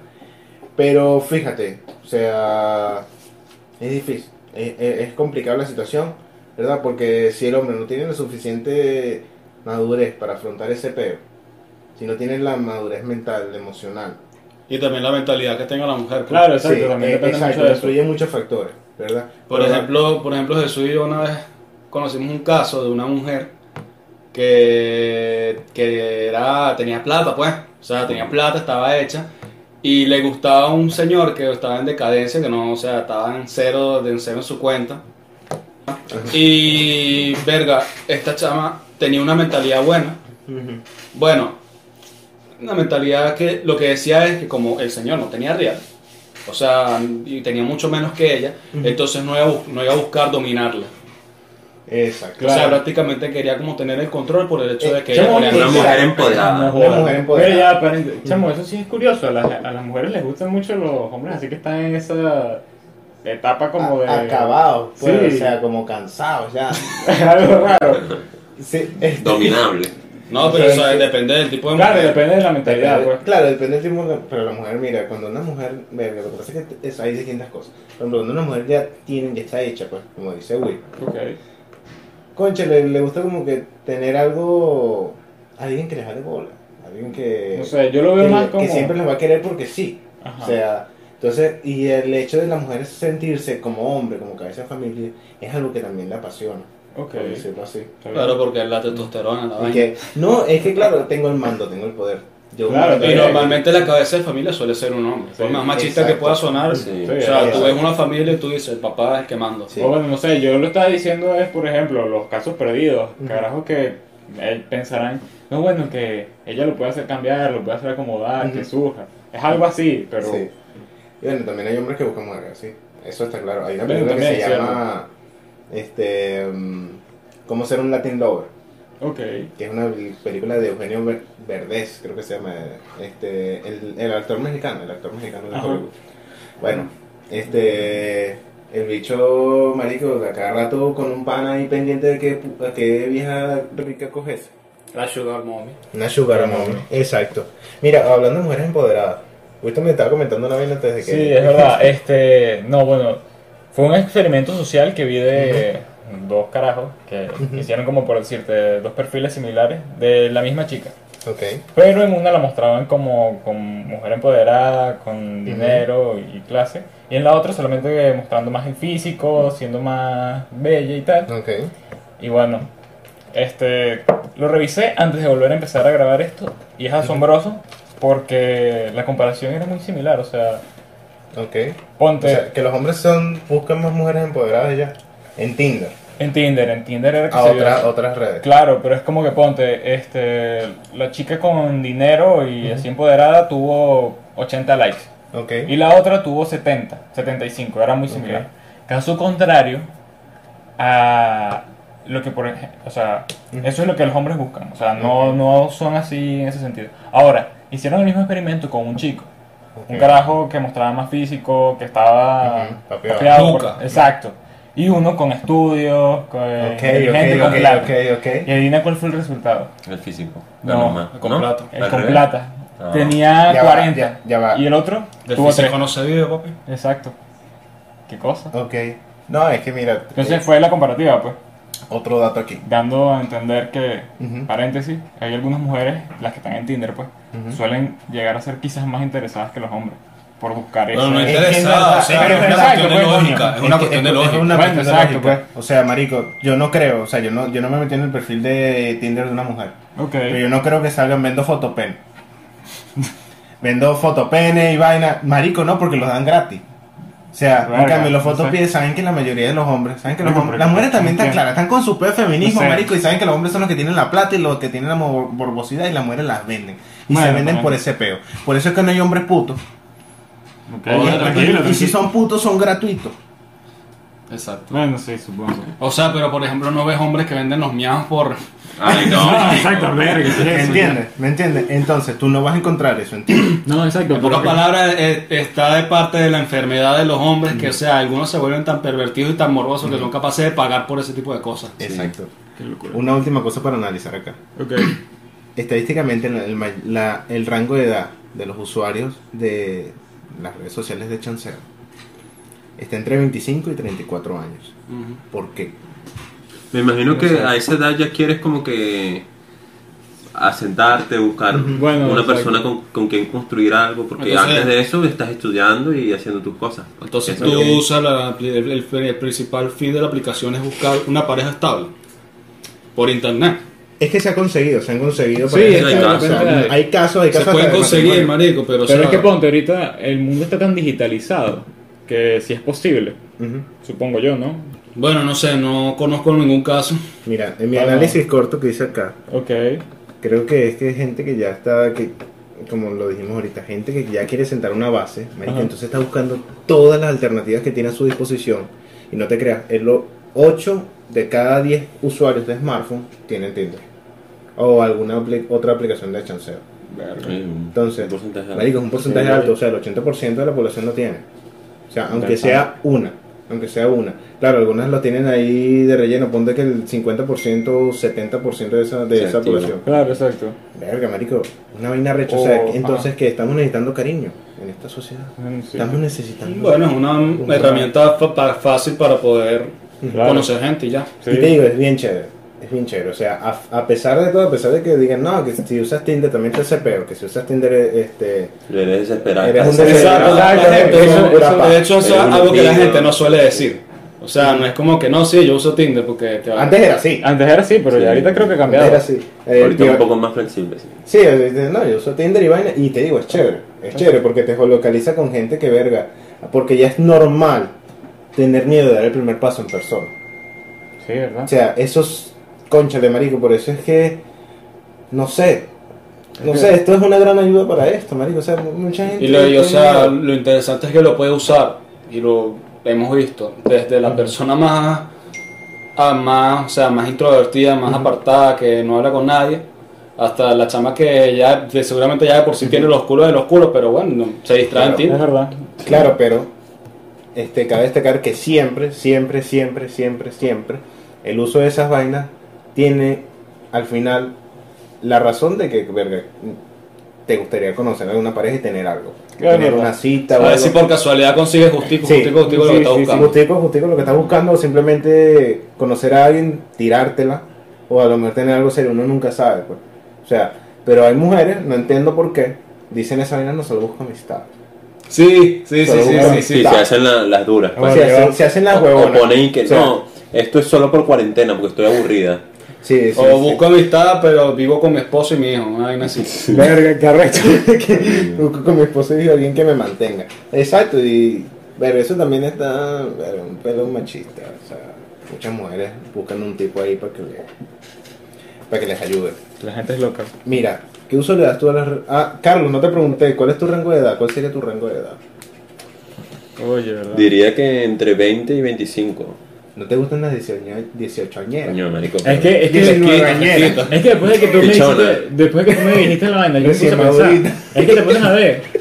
Pero fíjate, o sea, es difícil, es, es- es complicada la situación, ¿verdad? Porque si el hombre no tiene la suficiente madurez para afrontar ese peo, si no tiene la madurez mental, emocional, Y también la mentalidad que tenga la mujer. pues. Claro, exacto, sí, también eh, depende exacto, mucho de eso. influyen muchos factores, ¿verdad? Por ejemplo, por ejemplo, Jesús y yo una vez conocimos un caso de una mujer que, que era, tenía plata, pues. O sea, tenía plata, estaba hecha. Y le gustaba un señor que estaba en decadencia, que no, o sea, estaba en cero, en cero en su cuenta. Y, verga, esta chama tenía una mentalidad buena. Bueno, una mentalidad que lo que decía es que como el señor no tenía real, o sea, y tenía mucho menos que ella, entonces no iba, a, no iba a buscar dominarla. Exacto. O sea, prácticamente quería como tener el control por el hecho Eh, de que chamo, ella Una ponía- mujer empoderada. Una mujer empoderada. Pero ya, pero, chamo, eso sí es curioso. A las, a las mujeres les gustan mucho los hombres, así que están en esa etapa como de. Acabados, pues, Sí. o sea, como cansados ya. (laughs) Algo raro. Sí, este- Dominable. No, pero o sea, sí. depende del tipo de Claro, mujer. depende de la mentalidad, Depende- pues. Claro, depende del tipo de- Pero la mujer, mira, cuando una mujer. Verga, lo que pasa es que es- hay distintas cosas. Por ejemplo, cuando una mujer ya tiene, ya está hecha, pues, como dice Will. Ok. Concha, le, le gusta como que tener algo. Alguien que les vale bola. Alguien que. No sé, yo lo veo que, más que como. siempre les va a querer porque sí. Ajá. O sea, entonces, y el hecho de la mujer sentirse como hombre, como cabeza de familia, es algo que también le apasiona. Ok. Por decirlo así. Claro, porque es la testosterona, la Y vaina. que, no, es que claro, tengo el mando, tengo el poder. Yo Claro, Y normalmente la cabeza de familia suele ser un hombre. Por Sí, más machista exacto. que pueda sonar, Sí. o sea, tú ves una familia y tú dices, el papá es el que manda. Sí. O bueno, no sé, yo lo estaba diciendo es, por ejemplo, los casos perdidos. Ujú. Carajos que eh, pensarán, no, bueno, que ella lo puede hacer cambiar, lo puede hacer acomodar, que surja. Es algo así, pero. Sí. Y bueno, también hay hombres que buscan mujeres, sí. Eso está claro. Hay una película que se llama este mm, Cómo ser un Latin Lover, Ok. que es una película de Eugenio Ver- Verdez, creo que se llama este el, el actor mexicano, el actor mexicano de. Hollywood. Bueno, este El bicho, marico, de cada rato con un pana ahí pendiente de que, a qué vieja rica coges. La Sugar Mommy. Una sugar mommy. Exacto. Mira, hablando de mujeres empoderadas. Usted me estaba comentando una vez antes de que... Sí, es verdad. (laughs) Este, no, bueno, fue un experimento social que vi de dos carajos que hicieron como por decirte dos perfiles similares de la misma chica. Ok. Pero en una la mostraban como, como mujer empoderada, con dinero y clase. Y en la otra solamente mostrando más el físico, siendo más bella y tal. Ok. Y bueno, este lo revisé antes de volver a empezar a grabar esto. Y es asombroso porque la comparación era muy similar. O sea, Ok. ponte O sea, que los hombres son buscan más mujeres empoderadas ya. En Tinder. en Tinder, en Tinder era que A se otra- otras redes. Claro, pero es como que ponte, este, la chica con dinero y así empoderada tuvo 80 likes. Ok. Y la otra tuvo 70, 75, era muy similar. Caso contrario a lo que por ejemplo, o sea, eso es lo que los hombres buscan, o sea, no, no son así en ese sentido. Ahora, hicieron el mismo experimento con un chico, un carajo que mostraba más físico, que estaba por- Luca. exacto. Y uno con estudios, con Ok, inteligente, ok, con plata. ok, ok. Y adivina cuál fue el resultado. El físico. No, normal. con ¿No? plata. El ¿Al con plata. Ah. Tenía Ya va, 40. ya- ya va. Y el otro Del tuvo físico 3. no se vive, papi. Exacto. ¿Qué cosa? Ok. No, es que mira, Entonces eh, fue la comparativa, pues, otro dato aquí. dando a entender que, Ujú. paréntesis, hay algunas mujeres, las que están en Tinder, pues, Ujú. suelen llegar a ser quizás más interesadas que los hombres por buscar eso. No Es que interesada, o es sea, es una cuestión de pues, lógica. Es una cuestión de lógica. pues. O sea, marico, yo no creo, o sea, yo no, yo no me metí en el perfil de Tinder de una mujer. Ok. Pero yo no creo que salgan vendo fotopen. (laughs) vendo fotopene y vaina. Marico, no, porque los dan gratis. O sea, en Verga, cambio, los fotopies saben que la mayoría de los hombres, saben que los hombres, las mujeres también están claras, están con su peor feminismo, marico, y saben que los hombres son los que tienen la plata y los que tienen la mor- morbosidad y las mujeres las venden. Y Bueno, se venden por ese peo. Por eso es que no hay hombres putos. Ok, Bueno, Y- y, si son putos, son gratuitos. Exacto. Bueno, sí, supongo. O sea, pero por ejemplo, no ves hombres que venden los miados por. Ay, (laughs) no. Exacto, verga, ¿qué es ¿Me entiendes? ¿Me entiendes? Entonces, tú no vas a encontrar eso en Tinder. (clears throat) No, exacto. En pocas porque- palabras, eh, está de parte de la enfermedad de los hombres que, o sea, algunos se vuelven tan pervertidos y tan morbosos que son capaces de pagar por ese tipo de cosas. Exacto. Qué locura. Una última cosa para analizar acá. Ok. (clears throat) Estadísticamente, el, la- el rango de edad de los usuarios de las redes sociales de Chanceo está entre 25 y 34 años. Ujú. ¿Por qué? Me imagino que a esa edad ya quieres como que asentarte, buscar Bueno, una exacto. persona con, con quien construir algo, porque Entonces- antes de eso estás estudiando y haciendo tus cosas. Entonces tú usas la- el, el- el principal fin de la aplicación es buscar una pareja estable por internet. Es que se ha conseguido, se han conseguido. Sí, O sea, hay- hay casos, hay Se casos pueden hasta de conseguir, marico, pero, o Pero sea, es que ponte, ahorita el mundo está tan digitalizado que si es posible, supongo yo, ¿no? Bueno, no sé, no conozco ningún caso. Mira, en mi Bueno. análisis corto que hice acá, Ok. creo que es que hay gente que ya está, que, como lo dijimos ahorita, gente que ya quiere sentar una base, entonces está buscando todas las alternativas que tiene a su disposición. Y no te creas, es lo 8 de cada 10 usuarios de smartphone tienen Tinder. O alguna otra aplicación de chanceo. Entonces, marico, es un porcentaje alto, o sea, el 80% de la población no tiene. O sea, aunque sea una, aunque sea una. Claro, algunas lo tienen ahí de relleno, ponte que el 50% o 70% de esa, de Se esa activa. población. Claro, exacto. Verga, marico, una vaina recha. O sea, O- entonces que estamos necesitando cariño en esta sociedad. Sí. Estamos necesitando. Bueno, es una herramienta fa- pa- fácil para poder Claro. conocer gente y ya. Sí. Y te digo, es bien chévere. Es bien chévere. O sea, a, a pesar de todo, a pesar de que digan, no, que si usas Tinder también te hace peor, que si usas Tinder, este. Eres desesperado. Eres un desesperado. de hecho, eso es algo que la gente no suele decir. O sea, no es como que no, sí, yo uso Tinder porque. que va- Antes era así. Antes era así, pero Sí. ya ahorita creo que ha Antes cambiado. era así. Eh, Ahorita tío- un poco más flexible. sí. Sí, eh, no, yo uso Tinder y vaina. Y te digo, es chévere. Es chévere porque te localiza con gente que verga. Porque ya es normal tener miedo de dar el primer paso en persona. Sí, ¿verdad? O sea, esos concha de marico, por eso es que no sé. No sé, esto es una gran ayuda para esto, marico. O sea, mucha gente. Y, lo, y, o sea, lo interesante es que lo puede usar, y lo hemos visto, desde la persona más, a más, o sea, más introvertida, más apartada, que no habla con nadie, hasta la chama que ya de- seguramente ya de por sí tiene los culos de los culos, pero bueno, no, se distrae en Claro. Tinder. Es verdad. Claro, pero este, cabe destacar que siempre, siempre, siempre, siempre, siempre, el uso de esas vainas tiene al final la razón de que, verga, te gustaría conocer a una pareja y tener algo. Claro, tener una cita A ver si por casualidad consigues justico, Sí, justico, justico lo que estás sí, buscando. Justico, justico lo que estás buscando o simplemente conocer a alguien, tirártela o a lo mejor tener algo serio, uno nunca sabe. Pues. O sea, pero hay mujeres, no entiendo por qué, dicen esa vaina no solo busco amistad. Sí, sí, sí, Solo sí, sí, Sí, sí. se hacen la- las duras. Bueno, se, hacen, se hacen las O- huevonas. O ponen que O sea, no, esto es solo por cuarentena porque estoy aburrida. Sí, sí, O sí. busco amistad, pero vivo con mi esposo y mi hijo, una vaina así. (laughs) Verga, qué arrecho. (laughs) Busco con mi esposa y alguien que me mantenga. Exacto, y verga, eso también está verga, un pelo machista. O sea, muchas mujeres buscan un tipo ahí para que, le- para que les ayude. La gente es loca. Mira, ¿qué uso le das tú a las... re- Ah, Carlos, no te pregunté, ¿cuál es tu rango de edad? ¿Cuál sería tu rango de edad? Oye, ¿verdad? Diría que entre 20 y 25. ¿No te gustan las 18, 18 añeras? Coño, marico. Es que, es que, añeras. quita. es que después de que tú me dijiste, después de que tú me dijiste la vaina, yo me puse a pensar. Es que te pones a ver. (laughs)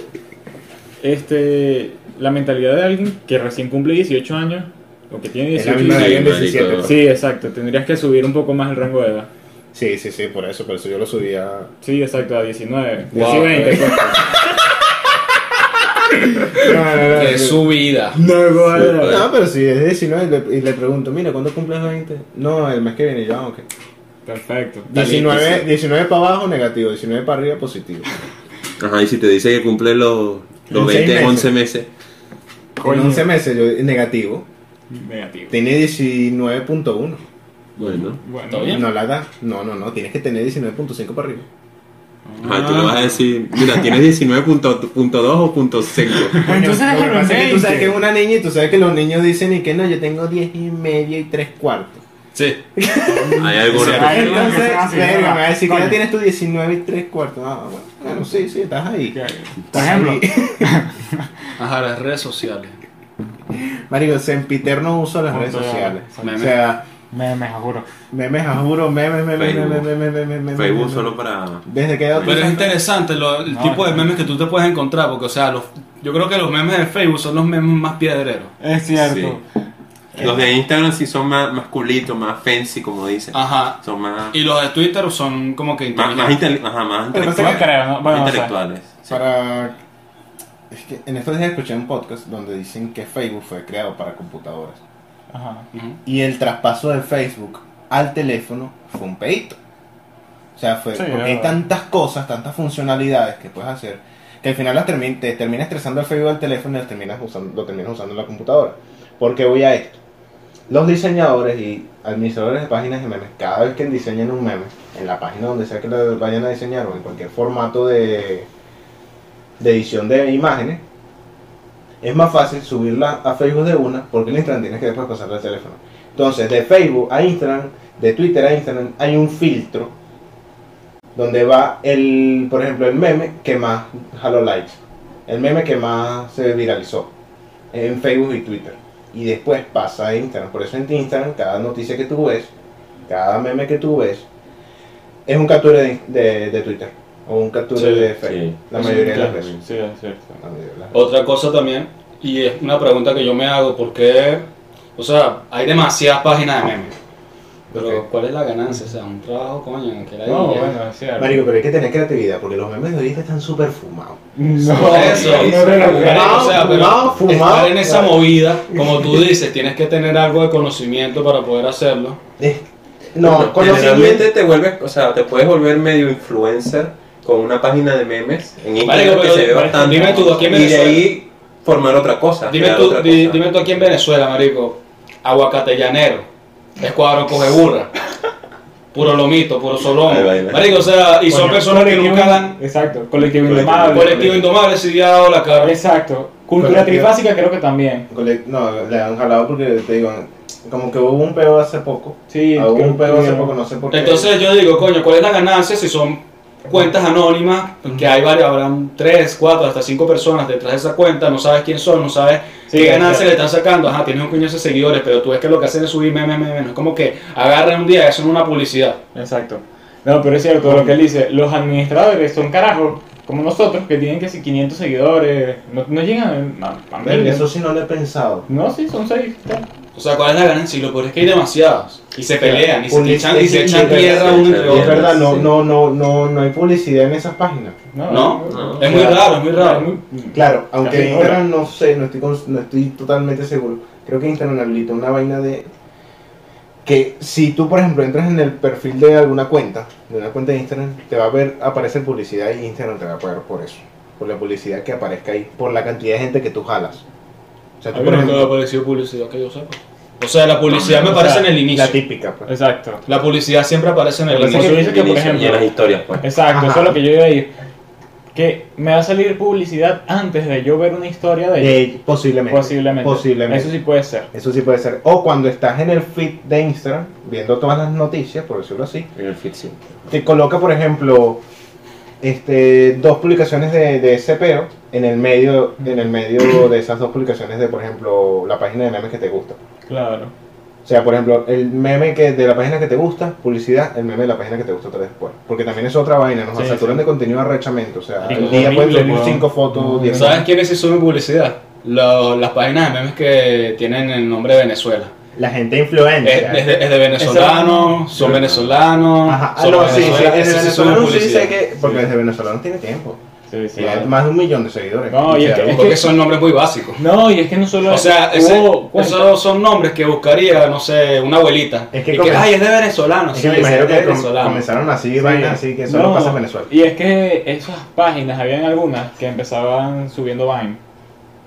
Este, la mentalidad de alguien que recién cumple 18 años, o que tiene Es la 18 misma de Sí, alguien de marico. 17. Sí, exacto. Tendrías que subir un poco más el rango de edad. Sí, sí, sí, por eso, por eso yo lo subí a... Sí, exacto, a 19. Wow, Casi 20. No, no, no, Es su vida. No. No, pero si es 19 y le, y le pregunto, mira, ¿cuándo cumples 20? No, el mes que viene, yo, ah, ok. Perfecto. 19, 19 para abajo, negativo, 19 para arriba, positivo. Ajá, y si te dice que cumple los, los En seis 20 en meses. 11 meses. En 11 meses, yo, negativo. Negativo. Tiene 19.1. Bueno. Bueno, ¿Está bien? No la da. No, no, no, tienes que tener 19.5 para arriba. Ajá, tú le vas a decir, mira, tienes 19.2 o punto 5. (laughs) Entonces Lo que déjalo en pasa es que tú sabes 20. que es una niña y tú sabes que los niños dicen y que no, yo tengo 10 y medio y 3 cuartos. Sí. (laughs) Hay algunos Ay, que... no, que Entonces, verga, me va a decir que ya tienes tu 19 y 3 cuartos. Ah, bueno, bueno, sí, sí, estás ahí. Por ejemplo. (laughs) Ajá, las redes sociales. Marico, sempiterno uso de las redes sociales. O sea, me, me juro. memes, a juro, memes, memes, memes, memes, memes, memes. Facebook memes. solo para... Desde que Pero es interesante lo- el No, tipo de memes que tú te puedes encontrar, porque, o sea, los, yo creo que los memes de Facebook son los memes más piedreros. Es cierto. Los de Instagram sí son más, más culitos, más fancy, como dicen. Ajá. Son más... Y los de Twitter son como que Más, más, inteligentes. intele- ajá, más Pero intelectuales. creo, ¿no? Más Bueno, no sé. intelectuales. sí. Para. Es que en estos días escuché un podcast donde dicen que Facebook fue creado para computadoras. Ajá. Y el traspaso de Facebook al teléfono fue un peito. O sea, fue Sí, porque hay tantas cosas, tantas funcionalidades que puedes hacer, que al final las termi- te termina estresando el Facebook al teléfono y las terminas usando, lo terminas usando en la computadora. Porque voy a esto. Los diseñadores y administradores de páginas de memes, cada vez que diseñan un meme, en la página donde sea que lo vayan a diseñar o en cualquier formato de, de edición de imágenes, es más fácil subirla a Facebook de una porque en Instagram tienes que después pasarla al teléfono. Entonces, de Facebook a Instagram, de Twitter a Instagram, hay un filtro donde va el, por ejemplo, el meme que más jaló likes, el meme que más se viralizó en Facebook y Twitter. Y después pasa a Instagram. Por eso en Instagram, cada noticia que tú ves, cada meme que tú ves, es un capture de, de- de Twitter o un capture Sí, de Facebook. sí. La mayoría de las veces. Sí, es cierto. La mayoría de las veces. Otra cosa también, y es una pregunta que yo me hago, porque, o sea, hay demasiadas páginas de memes. Pero. ¿cuál es la ganancia? O sea, un trabajo, coño, que la No, bueno, es cierto. Marico, pero hay que tener creatividad porque los memes de ahorita están súper fumados. No, Por eso, no, no, no, Marico, o sea, pero fumado, fumado. estar en esa movida, como tú dices, tienes que tener algo de conocimiento para poder hacerlo. Eh, No, generalmente te vuelves, o sea, te puedes volver medio influencer con una página de memes en Instagram que pero se ve bastante. dime tú, aquí en y de ahí formar otra cosa. Dime tú, otra di- cosa. dime tú aquí en Venezuela, marico, aguacate llanero, escuadrón coge burra, puro lomito, puro solón. Marico, o sea, y son personas que nunca dan Exacto, colectivo indomable. colectivo indomable, si ya ha dado la cara. Exacto. Cultura trifásica creo que también. No, le han jalado porque te digo, como que hubo un peo hace poco. Sí, hubo un peo hace poco, no sé por qué. Entonces yo digo, coño, ¿cuál es la ganancia si son cuentas anónimas? Que hay varias, habrán tres, cuatro, hasta cinco personas detrás de esa cuenta, no sabes quién son, no sabes Sí, qué ganancia exacto. le están sacando. Ajá, tienes un coñazo de seguidores, pero tú ves que lo que hacen es subir memes, memes, no es como que agarran un día y hacen una publicidad. Exacto. No, pero es cierto lo que él dice. Los administradores son carajos como nosotros, que tienen que si 500 seguidores, no, no llegan a, a Eso sí no lo he pensado. No, sí, son 6. O sea, ¿cuál es la ganancia? Y lo peor es que hay demasiados. Y se pelean, y se echan, y se es echan tierra uno entre Es tierra. otros. verdad, no, no, no, no, no hay publicidad en esas páginas. No, no. es muy raro, es muy raro. Claro, aunque Casi Instagram no sé, no estoy, no estoy totalmente seguro. Creo que Instagram habilita una vaina de que si tú, por ejemplo, entras en el perfil de alguna cuenta, de una cuenta de Instagram, te va a ver aparecer publicidad y Instagram te va a pagar por eso, por la publicidad que aparezca ahí, por la cantidad de gente que tú jalas. O sea, A tú, mí por nunca me ha ejemplo, aparecido publicidad que yo sepa. O sea, la publicidad me O aparece sea, en el inicio. la típica, pues. Exacto. La publicidad siempre aparece en el Lo que pasa es inicio. que dice que, por Inicio, ejemplo- y en las historias, pues. Exacto, Ajá. eso es lo que yo iba a ir. Que me va a salir publicidad antes de yo ver una historia de ella. De- posiblemente. Posiblemente. Posiblemente. Eso sí puede ser. Eso sí puede ser. O cuando estás en el feed de Instagram, viendo todas las noticias, por decirlo así, En el feed, sí. te coloca, por ejemplo, este, dos publicaciones de, de ese peo en el medio, en el medio de esas dos publicaciones de, por ejemplo, la página de memes que te gusta. Claro. O sea, por ejemplo, el meme que de la página que te gusta, publicidad, el meme de la página que te gusta otra vez después. Porque también es otra vaina, nos Sí, saturan sí. de contenido arrechamente. O sea, es día pueden weón. cinco fotos, No, diez ¿Saben quiénes sí suben publicidad? Lo- las páginas de memes que tienen el nombre de Venezuela. La gente Es, influencia. es de, es de venezolanos, son venezolanos. Ajá, ah, son no, de sí, sí, sí venezolano sé que, porque desde venezolano tiene tiempo. Sí, sí. Más de un millón de seguidores. No, y es que- Es porque son nombres muy básicos. No, y es que no solo O sea, ese- esos son nombres que buscaría, no sé, una abuelita. Es que y que, ay, es de venezolano. Es sí, que me imagino es que com- venezolano. comenzaron así, vainas así, que solo No, pasa en Venezuela. Y es que esas páginas, habían algunas que empezaban subiendo Vine.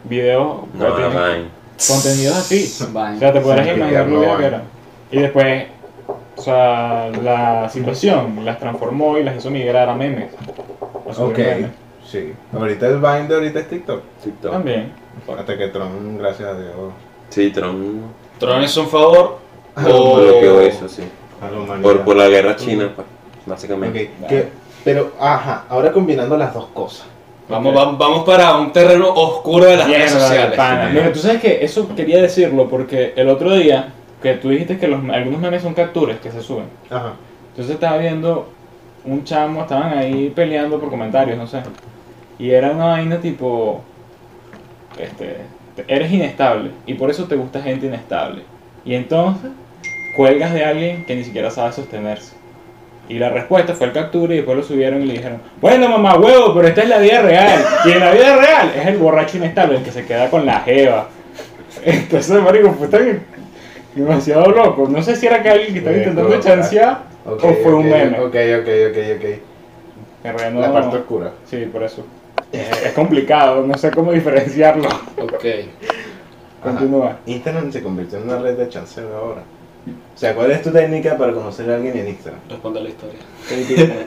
Videos, No, no, Vine. Contenidos así. (laughs) O sea, te podrás imaginar que lo que era. Y después, o sea, la situación las transformó y las hizo migrar a memes. A Ok, memes. sí. Ahorita el Vine de ahorita es TikTok. TikTok. También. Hasta que Tron, gracias a Dios, Sí, Tron Tron hizo un favor. (laughs) O... bloqueó eso, sí. Por, por la guerra china, pues, básicamente. Ok, que- pero, ajá, ahora combinando las dos cosas. Vamos, Ok. vamos, vamos para un terreno oscuro de las redes Mierda, sociales. pana. Mira, tú sabes que eso quería decirlo porque el otro día que tú dijiste que los, algunos memes son capturas que se suben. Ajá. Entonces estaba viendo un chamo, estaban ahí peleando por comentarios, no sé. Y era una vaina tipo, este, eres inestable y por eso te gusta gente inestable. Y entonces cuelgas de alguien que ni siquiera sabe sostenerse. Y la respuesta fue el captura y después lo subieron y le dijeron, bueno mamá huevo, pero esta es la vida real. Y en la vida real es el borracho inestable, el que se queda con la jeva. (laughs) Entonces, marico, fue tan demasiado loco. No sé si era que alguien que estaba intentando chancear Ok, o fue un meme. Ok, ok, ok, ok. En realidad La no- parte oscura. Sí, por eso. Es, es complicado, no sé cómo diferenciarlo. Ok. Continúa. Instagram se convirtió en una red de chanceo ahora. O sea, ¿cuál es tu técnica para conocer a alguien en Instagram? Responde la historia.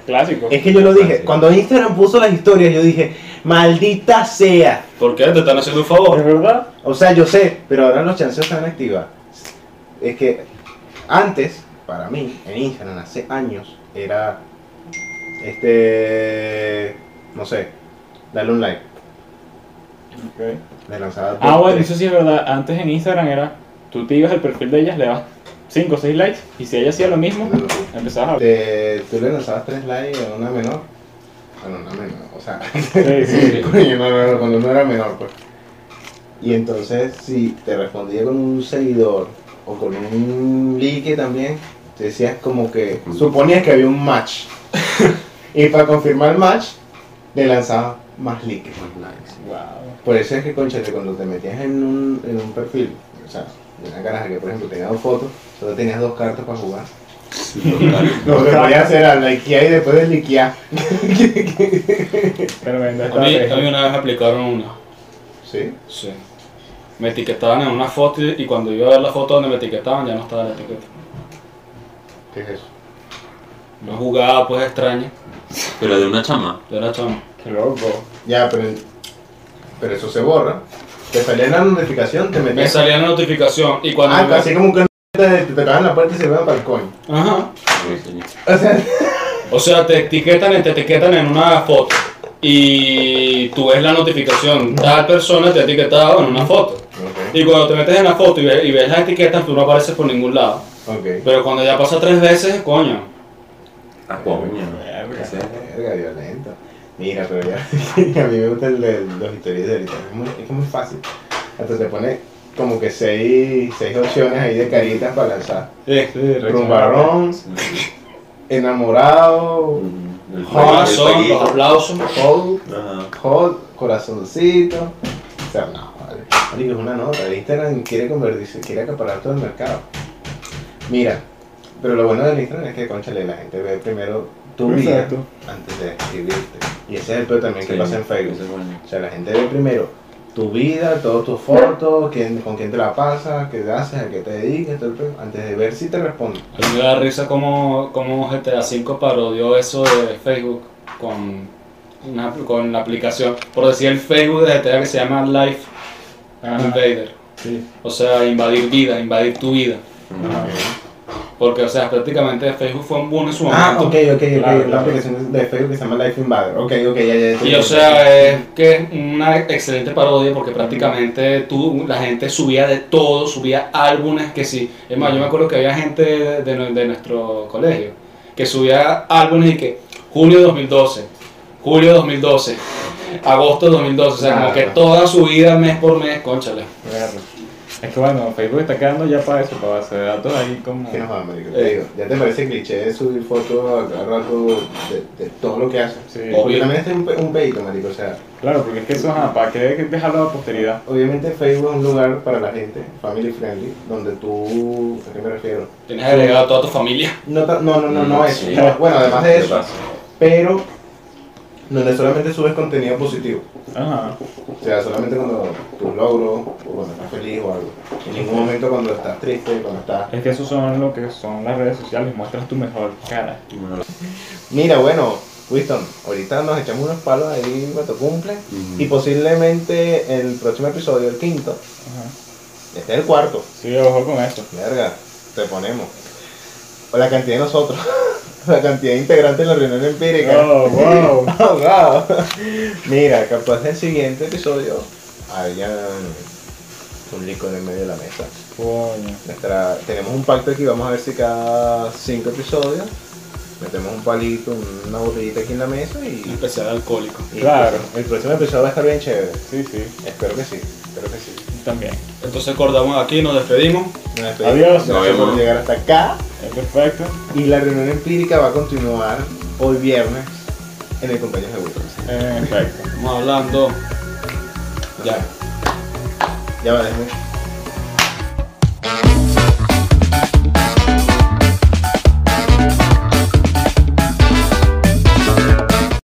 (laughs) Clásico. Es que yo lo dije, cuando Instagram puso las historias, yo dije, maldita sea. ¿Por qué? Te están haciendo un ¿Es favor. verdad? O sea, yo sé, pero ahora los chanceos están activos. Es que antes, para mí, en Instagram, hace años, era, este, no sé, darle un like. Le lanzaba Ah, bueno, eso sí es verdad. Antes en Instagram era, tú te ibas al perfil de ellas, le das 5 o 6 likes, y si ella hacía lo mismo, empezabas a Te- tú le lanzabas tres likes a una menor. Bueno, una menor, o sea, Sí, (laughs) sí. coño, no, no, no, cuando no era menor, pues. Y entonces, si te respondía con un seguidor o con un like también, te decías como que suponías que había un match. (laughs) y para confirmar el match, le lanzabas más likes. Más likes. Wow. Por eso es que, conchate, cuando te metías en un, en un perfil, o sea, de una caraja que, por ejemplo, tenía dos fotos, solo tenías dos cartas para jugar. Lo que podías hacer era likear y después de likear. (laughs) Tremenda A mí, a mí una vez me aplicaron una. ¿Sí? Sí. Me etiquetaban en una foto y cuando iba a ver la foto donde me etiquetaban ya no estaba la etiqueta. ¿Qué es eso? Una jugada pues extraña Pero de una chama. de la chama. Qué loco. Ya, pero, pero eso se borra. Te salía en la notificación, te Me metías. salía la notificación y cuando Ah, me- así como que te, te tocaban la puerta y se iban para el coño. Ajá. Sí, señor. O sea, (laughs) O sea, te etiquetan, te etiquetan en una foto y tú ves la notificación. Tal persona te ha etiquetado en una foto. Y cuando te metes en la foto y ves, y ves las etiquetas, tú no apareces por ningún lado. ok. Pero cuando ya pasa tres veces, coño. Ah, coño. Verga, violento. Mira, pero ya, (laughs) a mí me gusta el de los historias de ahorita. Es, muy, es que es muy fácil. Entonces te pone como que seis, seis opciones ahí de caritas para lanzar. Sí. Rumbarrón, (laughs) enamorado, El corazón, los aplausos. hold, hold, corazoncito. O sea, no, vale. Marico, es una nota. Instagram quiere convertirse, quiere acaparar todo el mercado. Mira, pero lo bueno del Instagram es que, conchale, la gente ve primero tu vida Exacto. antes de escribirte. Y ese es el peor también que pasa en Facebook. ese es bueno. O sea, la gente ve primero tu vida, todas tus fotos, quién, con quién te la pasas, qué haces, a qué te dedicas, todo el antes de ver si te responden. A mí me da risa como, como GTA V parodió eso de Facebook con, una, con la aplicación, por decir el Facebook de GTA que se llama Life Ajá. Invader. Sí. O sea, invadir vida, invadir tu vida. Ajá. Porque, o sea, prácticamente Facebook fue un boom en su Ah, momento. ok, ok, ok. Claro, la claro. aplicación de Facebook que se llama Life Invader. Ok, ok, ya, ya. Y o sea, es que es una excelente parodia porque prácticamente tú, la gente subía de todo, subía álbumes que sí. Es más, yo me acuerdo que había gente de, de- de nuestro colegio que subía álbumes y que julio 2012, julio 2012, agosto 2012, o sea, como que toda su vida mes por mes, conchale. Es que bueno, Facebook está quedando ya para eso, para base de datos ahí como... ¿Qué nos va, marico? Eh. Te digo, ya te parece cliché subir fotos a cada rato de, de todo lo que haces. Sí. Porque también este es un, pe- un pedito, marico. O sea, Claro, porque es que eso, ajá, ¿para qué dejarlo a la posteridad? obviamente Facebook es un lugar para la gente, family friendly, donde tú, ¿a qué me refiero? Tienes agregado a toda tu familia. No, ta- no, no, no, no eso. Sí. No, bueno, además de ¿Qué eso, pero donde solamente subes contenido positivo. Ajá. O sea, solamente cuando tus logros, o cuando estás feliz o algo. En ningún momento cuando estás triste, cuando estás... Es que eso son lo que son las redes sociales, muestras tu mejor cara. Mira, bueno, Winston, ahorita nos echamos unos palos ahí para tu cumple. Ujú. Y posiblemente el próximo episodio, el quinto, Ajá. este es el cuarto. Sí, ojo con eso. Verga, te ponemos. O la cantidad de nosotros. (laughs) la cantidad de integrantes en la reunión empírica. Oh, wow. (laughs) Oh, wow. Mira, capaz del siguiente episodio haya un licor en medio de la mesa. Nuestra, tenemos un pacto aquí, vamos a ver si cada cinco episodios metemos un palito, una botellita aquí en la mesa Un y, especial alcohólico. y Claro. el próximo episodio va a estar bien chévere. Sí, sí, Espero que sí, espero que sí. También. Entonces cortamos aquí, nos despedimos. Nos despedimos. Adiós. Gracias Nos por vemos. llegar hasta acá. Es perfecto. Y la reunión empírica va a continuar hoy viernes en el cumpleaños de Wilson. Perfecto. Estamos hablando. Ya. Ya va, déjame.